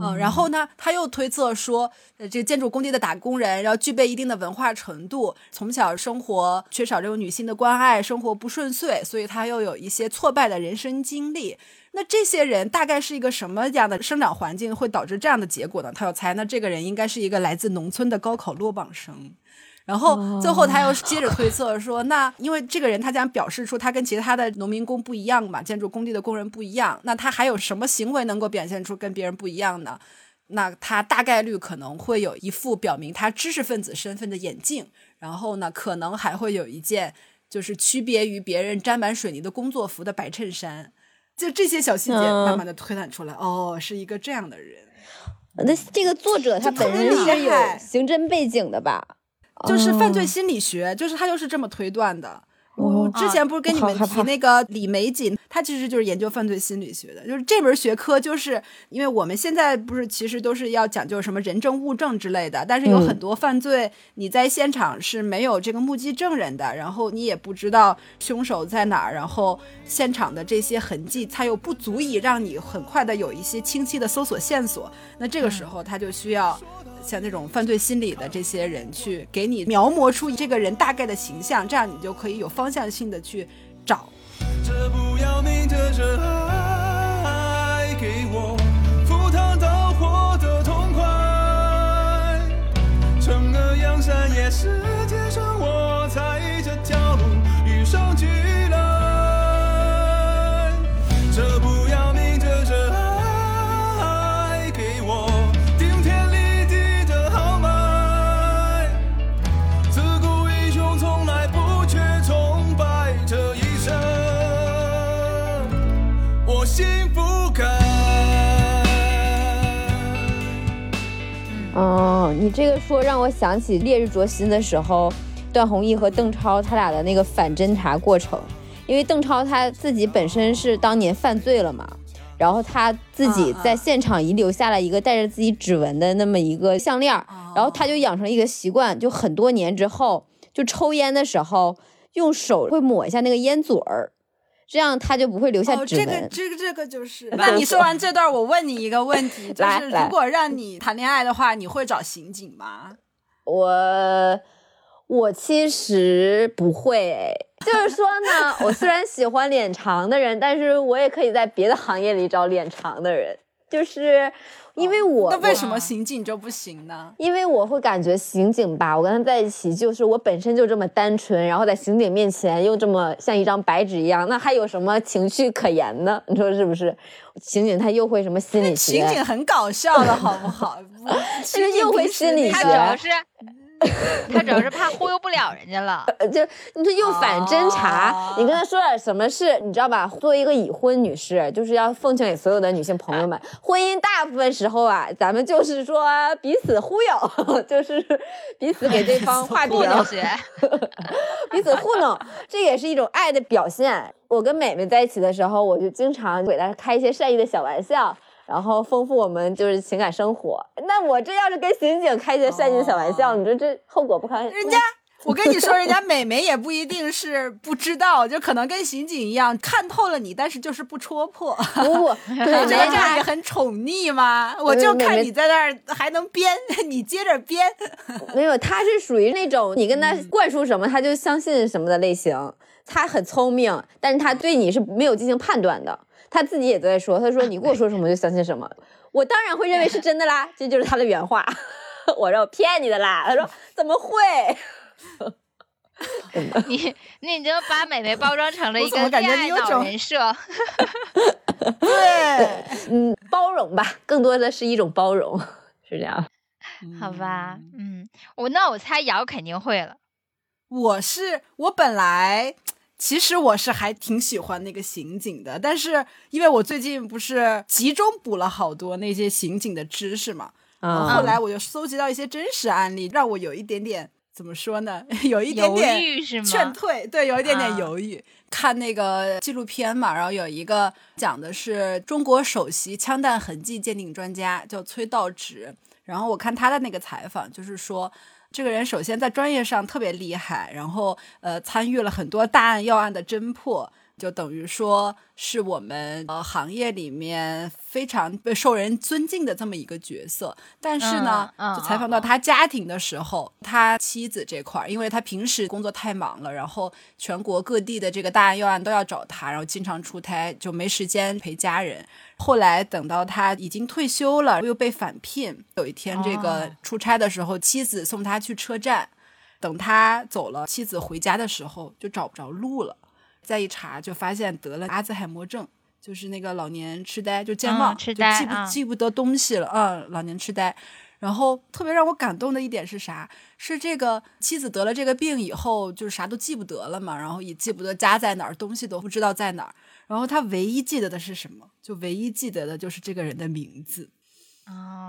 嗯，然后呢，他又推测说，呃，这个建筑工地的打工人，要具备一定的文化程度，从小生活缺少这种女性的关爱，生活不顺遂，所以他又有一些挫败的人生经历。那这些人大概是一个什么样的生长环境会导致这样的结果呢？他要猜，那这个人应该是一个来自农村的高考落榜生。然后最后他又接着推测说，那因为这个人他将表示出他跟其他的农民工不一样嘛，建筑工地的工人不一样，那他还有什么行为能够表现出跟别人不一样呢？那他大概率可能会有一副表明他知识分子身份的眼镜，然后呢，可能还会有一件就是区别于别人沾满水泥的工作服的白衬衫。就这些小细节，
嗯
慢慢的推断出来，哦，是一个这样的人。
那这个作者他本身是有刑侦背景的吧？
就是犯罪
哦
心理学，就是他就是这么推断的。
哦
我之前不是跟你们提那个李玫瑾，她其实就是研究犯罪心理学的。就是这门学科，就是因为我们现在不是其实都是要讲究什么人证物证之类的，但是有
嗯
很多犯罪你在现场是没有这个目击证人的，然后你也不知道凶手在哪儿，然后现场的这些痕迹，它又不足以让你很快的有一些清晰的搜索线索。那这个时候他就需要像这种犯罪心理的这些人去给你描摹出这个人大概的形象，这样你就可以有方向性的去找。
这不要命的热爱，给我赴汤蹈火的痛快。惩恶扬善也是天生我材，这条路与生俱
哦，你这个说让我想起《烈日灼心》的时候，段宏毅和邓超他俩的那个反侦查过程，因为邓超他自己本身是当年犯罪了嘛，然后他自己在现场遗留下了一个带着自己指纹的那么一个项链，然后他就养成一个习惯，就很多年之后，就抽烟的时候用手会抹一下那个烟嘴儿，这样他就不会留下
哦，
指纹。
这个这个这个就是。那你说完这段，我问你一个问题，就是如果让你谈恋爱的话，你会找刑警吗？
我我其实不会，就是说呢，我虽然喜欢脸长的人，但是我也可以在别的行业里找脸长的人，就是因为我、
那为什么刑警就不行呢？
因为我会感觉刑警吧，我跟他在一起，就是我本身就这么单纯，然后在刑警面前又这么像一张白纸一样，那还有什么情绪可言呢？你说是不是？刑警他又会什么心理学？
刑警很搞笑的好不好？
其实又会心理学
他主要是 他主要是怕忽悠不了人家了。
呃，就你这又反侦查，
哦
你跟他说点什么事，你知道吧？作为一个已婚女士，就是要奉劝给所有的女性朋友们，婚姻大部分时候啊，咱们就是说彼此忽悠，就是彼此给对方画饼，彼此糊弄，这也是一种爱的表现。我跟美美在一起的时候，我就经常给她开一些善意的小玩笑。然后丰富我们就是情感生活。那我这要是跟刑警开一些善意的小玩笑，你说这后果不堪？
人家，我跟你说，人家美眉也不一定是不知道，就可能跟刑警一样看透了你，但是就是不戳破。
不不，
这这样也很宠溺吗？我就看你在那儿还能编，你接着编。
没有，他是属于那种你跟他灌输什么他就相信什么的类型。他很聪明，但是他对你是没有进行判断的。他自己也在说，他说你跟我说什么就相信什么，我当然会认为是真的啦，这就是他的原话。我说我骗你的啦，他说怎么会？
你你已经把美眉包装成了一个
我怎么感觉
恋爱脑
你有种
人设。
对，
嗯，包容吧，更多的是一种包容，是这样。
好吧，嗯，我那我猜瑶肯定会了。
我是我本来其实我是还挺喜欢那个刑警的，但是因为我最近不是集中补了好多那些刑警的知识嘛，然后后来我就搜集到一些真实案例，让我有一点点怎么说呢？有一点点
犹豫是吗
劝退，对，有一点点
啊
犹豫。看那个纪录片嘛，然后有一个讲的是中国首席枪弹痕迹鉴定专家，叫崔道直。然后我看他的那个采访，就是说。这个人首先在专业上特别厉害，然后呃参与了很多大案要案的侦破，就等于说是我们呃行业里面非常被受人尊敬的这么一个角色。但是呢，就采访到他家庭的时候，他妻子这块儿，因为他平时工作太忙了，然后全国各地的这个大案要案都要找他，然后经常出差，就没时间陪家人。后来等到他已经退休了，又被返聘。有一天，这个
哦
出差的时候，妻子送他去车站，等他走了，妻子回家的时候就找不着路了。再一查，就发现得了阿兹海默症，就是那个老年痴呆，就健忘，
嗯痴
就记不、记不得东西了。嗯，老年痴呆。然后特别让我感动的一点是啥？是这个妻子得了这个病以后，就是啥都记不得了嘛，然后也记不得家在哪儿，东西都不知道在哪儿。然后他唯一记得的是什么？就唯一记得的就是这个人的名字。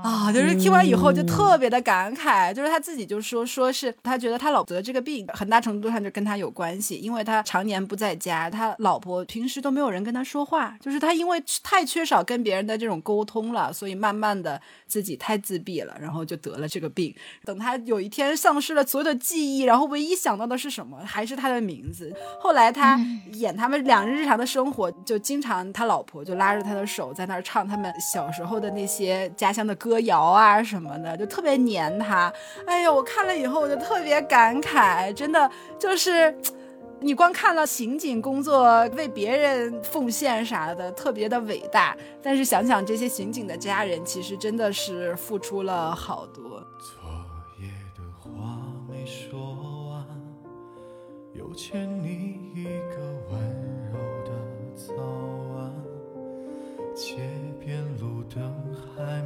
啊，就是听完以后就特别的感慨，就是他自己就说，说是他觉得他老婆得这个病，很大程度上就跟他有关系，因为他常年不在家，他老婆平时都没有人跟他说话，就是他因为太缺少跟别人的这种沟通了，所以慢慢的自己太自闭了，然后就得了这个病。等他有一天丧失了所有的记忆，然后唯一想到的是什么？还是他的名字。后来他演他们两人日常的生活，就经常他老婆就拉着他的手在那儿唱他们小时候的那些家家乡的歌谣啊什么的，就特别黏他。哎呦，我看了以后我就特别感慨，真的就是。你光看了刑警工作为别人奉献啥的，特别的伟大。但是想想这些刑警的家人，其实真的是付出了好多。
昨夜的话没说完，又欠你一个温柔的早安。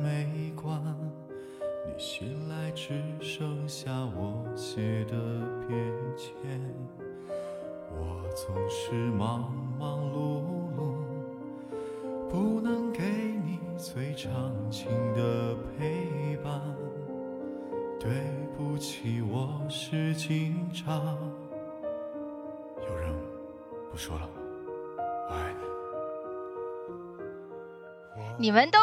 没关，你醒来只剩下我写的便签。我总是忙忙碌碌，不能给你最长情的陪伴。对不起，我是警察。有人不说了，我爱你。
你们都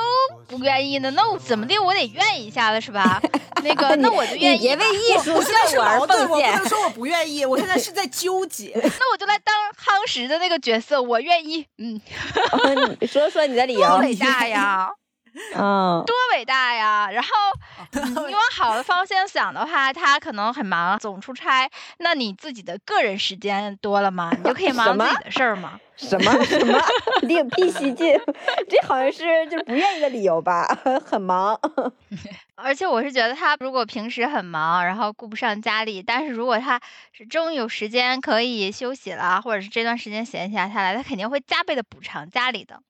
不愿意呢，那我怎么的我得愿意一下了是吧？那个，那我就愿意
别为艺术
我现在是矛盾，
奉献
我不能说我不愿意，我现在是在纠结。
那我就来当夯实的那个角色，我愿意。嗯，
你说说你的理由。
多伟大呀！
嗯，
多伟大呀！然后嗯你往好的方向想的话，他可能很忙，总出差，那你自己的个人时间多了吗？你就可以忙自己的事儿吗？
什么 什么另辟蹊径？这好像是就不愿意的理由吧？很忙。
而且我是觉得他如果平时很忙，然后顾不上家里，但是如果他是终于有时间可以休息了，或者是这段时间闲暇下来，他肯定会加倍的补偿家里的，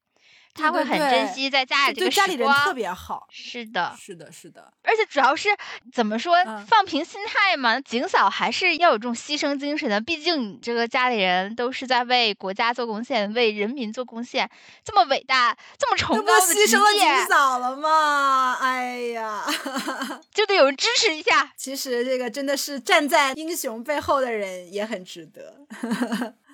他会很珍惜在家里这
对
个时光。
家里人特别好。
是的，
是的，是的。
而且主要是怎么说，
嗯
放平心态嘛。景嫂还是要有这种牺牲精神的，毕竟你这个家里人都是在为国家做贡献，为人民做贡献，这么伟大、这么崇高的职
牺牲了
业，
景嫂了吗？哎呀，
就得有人支持一下。
其实这个真的是站在英雄背后的人也很值得。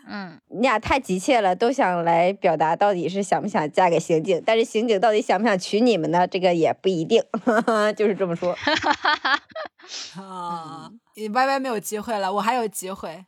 嗯，
你俩太急切了，都想来表达到底是想不想嫁给刑警，但是刑警到底想不想娶你们呢？这个也不一定，就是这么说。
啊，你 Y Y 没有机会了，我还有机会。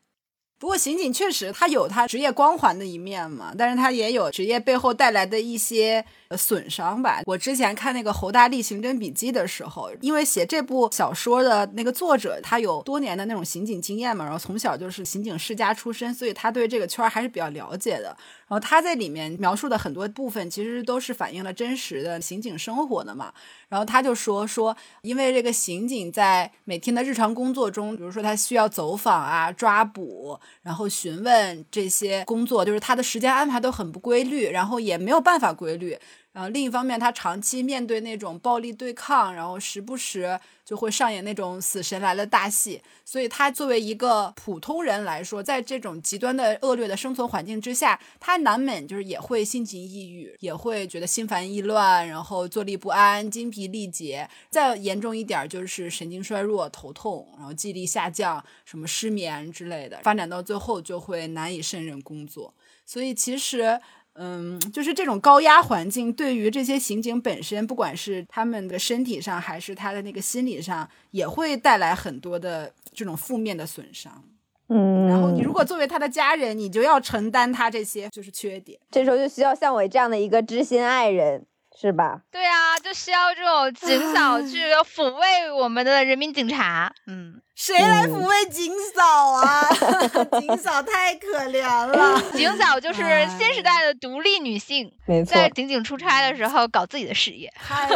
不过刑警确实他有他职业光环的一面嘛，但是他也有职业背后带来的一些损伤吧。我之前看那个侯大力刑侦笔记的时候，因为写这部小说的那个作者他有多年的那种刑警经验嘛，然后从小就是刑警世家出身，所以他对这个圈儿还是比较了解的。然后他在里面描述的很多部分，其实都是反映了真实的刑警生活的嘛。然后他就说说，因为这个刑警在每天的日常工作中，比如说他需要走访啊、抓捕，然后询问这些工作，就是他的时间安排都很不规律，然后也没有办法规律。然后另一方面，他长期面对那种暴力对抗，然后时不时就会上演那种死神来了大戏。所以他作为一个普通人来说，在这种极端的恶劣的生存环境之下，他难免就是也会心情抑郁，也会觉得心烦意乱，然后坐立不安、精疲力竭。再严重一点就是神经衰弱、头痛，然后记忆力下降、什么失眠之类的，发展到最后就会难以胜任工作。所以其实。嗯，就是这种高压环境对于这些刑警本身，不管是他们的身体上还是他的那个心理上，也会带来很多的这种负面的损伤。
嗯，
然后你如果作为他的家人，你就要承担他这些就是缺点。
这时候就需要像我这样的一个知心爱人，是吧？
对啊，就需要这种 警嫂去抚慰我们的人民警察。嗯，
谁来抚慰警嫂啊？警嫂太可怜了。
警嫂就是新时代的独立女性，
没错
在警警出差的时候搞自己的事业。
太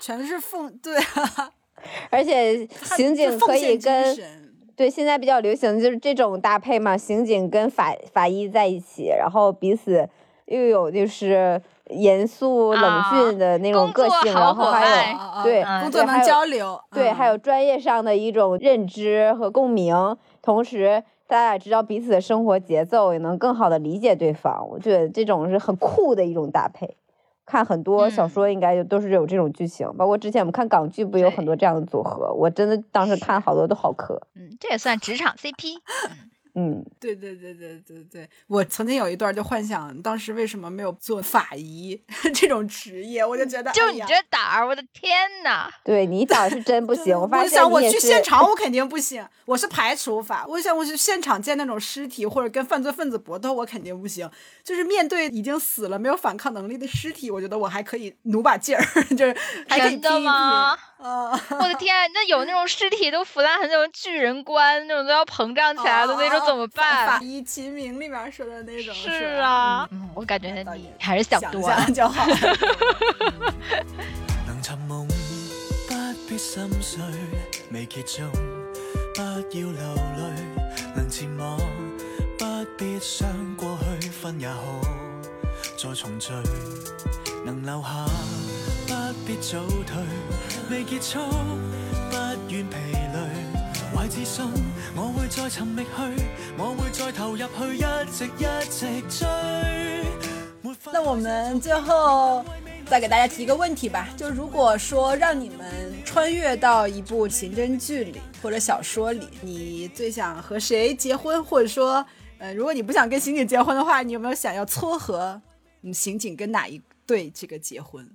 全是奉对啊，
而且刑警可以跟对现在比较流行就是这种搭配嘛，刑警跟法法医在一起，然后彼此又有就是严肃冷峻的那种个性，然后还有对
工作能交流，
对，
嗯
还有专业上的一种认知和共鸣，同时大家也知道彼此的生活节奏，也能更好的理解对方。我觉得这种是很酷的一种搭配。看很多小说应该就都是有这种剧情，包括之前我们看港剧不有很多这样的组合，我真的当时看好多都好磕。
嗯，这也算职场 CP。
嗯，
对对对对对对，我曾经有一段就幻想，当时为什么没有做法医 这种职业，我就觉得
就你这胆儿，我的天呐！
对你胆儿是真不 行，我发
我想我去
现
场，我肯定不行，我是排除法。我想我去现场见那种尸体或者跟犯罪分子搏斗，我肯定不行。就是面对已经死了没有反抗能力的尸体，我觉得我还可以努把劲儿，就是还可以
真的
拼一拼。
我的天，那有那种尸体都腐烂成那种巨人观，那种都要膨胀起来的那种，怎么
法
办？
医秦明里面说的那种
是啊，嗯，我感觉你还是想
想
多了。
想就好。
能尋夢，不必心碎，未结束，不要流泪。能前往，不必想過去，分也好，再重聚。能留下，不必早退，未結束，不願疲累。懷自信，我會再尋覓去，我會再投入去，一直一直追。
那我们最后再给大家提一个问题吧，就如果说让你们穿越到一部刑侦剧里或者小说里，你最想和谁结婚？或者说，呃，如果你不想跟刑警结婚的话，你有没有想要撮合嗯刑警跟哪一对这个结婚？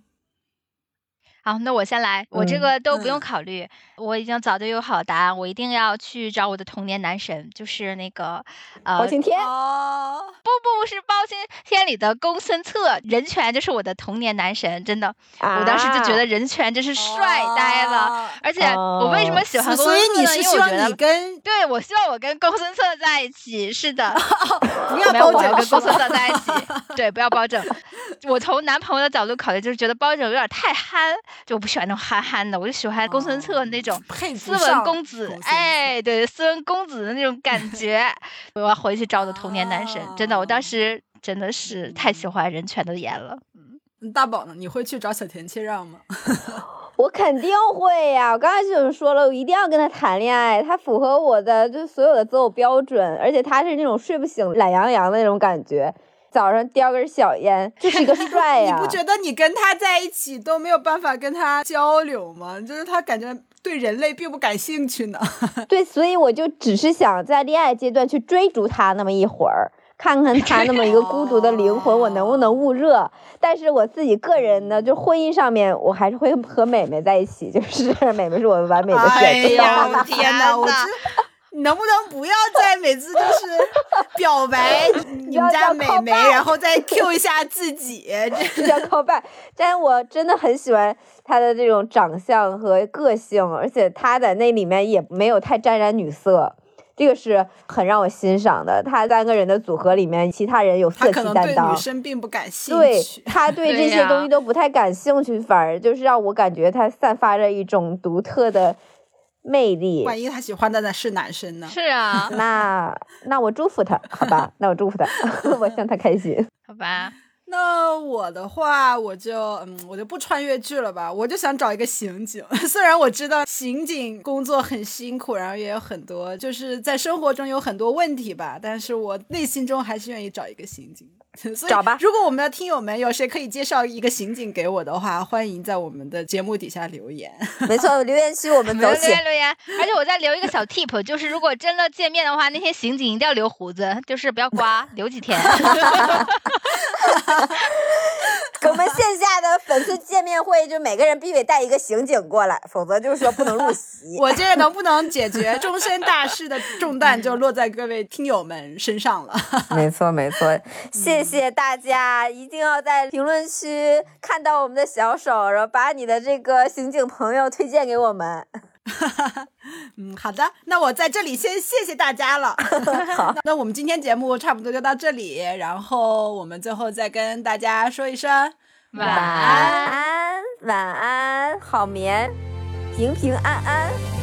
好，那我先来，我这
嗯
个都不用
嗯。
考虑，我已经早就有好答案，我一定要去找我的童年男神，就是那个呃，
包青天
哦，
不不是包青天里的公孙策，任泉就是我的童年男神，真的，我当时就觉得任泉真是帅呆了，
啊
而且我为什么喜欢公孙策呢？因为
是希望
我觉得
你跟
对，我希望我跟公孙策在一起。是的，
不要包
我要跟公孙策在一起。对，不要包拯。我从男朋友的角度考虑，就是觉得包拯有点太憨，就我不喜欢那种憨憨的，我就喜欢公孙策那种
哦配
斯文公子哎，对，斯文公子的那种感 觉。我要回去找我的童年男神，真的，我当时真的是太喜欢任泉的颜了。
嗯大宝呢？你会去找小田切让吗？
我肯定会呀、我刚才就说了，我一定要跟他谈恋爱，他符合我的就所有的择偶标准，而且他是那种睡不醒、懒洋洋的那种感觉，早上叼根小烟，就是一个 帅呀、
你不觉得你跟他在一起都没有办法跟他交流吗？就是他感觉对人类并不感兴趣呢。
对，所以我就只是想在恋爱阶段去追逐他那么一会儿，看看他那么一个孤独的灵魂，我能不能捂热。但是我自己个人呢，就婚姻上面，我还是会和美美在一起，就是 美美是我完美的
哎
选择。
呀，我的天哪！能不能不要再每次就是表白你们家美眉，然后再 Q 一下自己？这
要靠拜，但我真的很喜欢他的这种长相和个性，而且他在那里面也没有太沾染女色。这个是很让我欣赏的。他三个人的组合里面，其他人有色
他可能对
气担当
女，生并不感兴
对
趣。
他对这
对这
些东西都不太感兴趣，反而就是让我感觉他散发着一种独特的魅力。
万一他喜欢的呢是男生呢？
是啊，
那那我祝福他，好吧？那我祝福他，我向他开心。
好吧。
那我的话，我就嗯，我就不穿越剧了吧，我就想找一个刑警。虽然我知道刑警工作很辛苦，然后也有很多就是在生活中有很多问题吧，但是我内心中还是愿意找一个刑警。所以
找吧
如果我们的听友们有谁可以介绍一个刑警给我的话，欢迎在我们的节目底下留言。
没错，留言区我们
留
走起。
言留言，而且我再留一个小 tip，就是如果真的见面的话，那些刑警一定要留胡子，就是不要刮，留几天。
给 我们线下的粉丝见面会，就每个人必须得带一个刑警过来，否则就是说不能入席。
我这能不能解决终身大事的重担，就落在各位听友们身上了。
没错，没错，谢谢大家，一定要在评论区看到我们的小手，然后把你的这个刑警朋友推荐给我们。
嗯，好的，那我在这里先谢谢大家了。
好，
那我们今天节目差不多就到这里，然后我们最后再跟大家说一声
晚安，晚安，好眠，平平安安。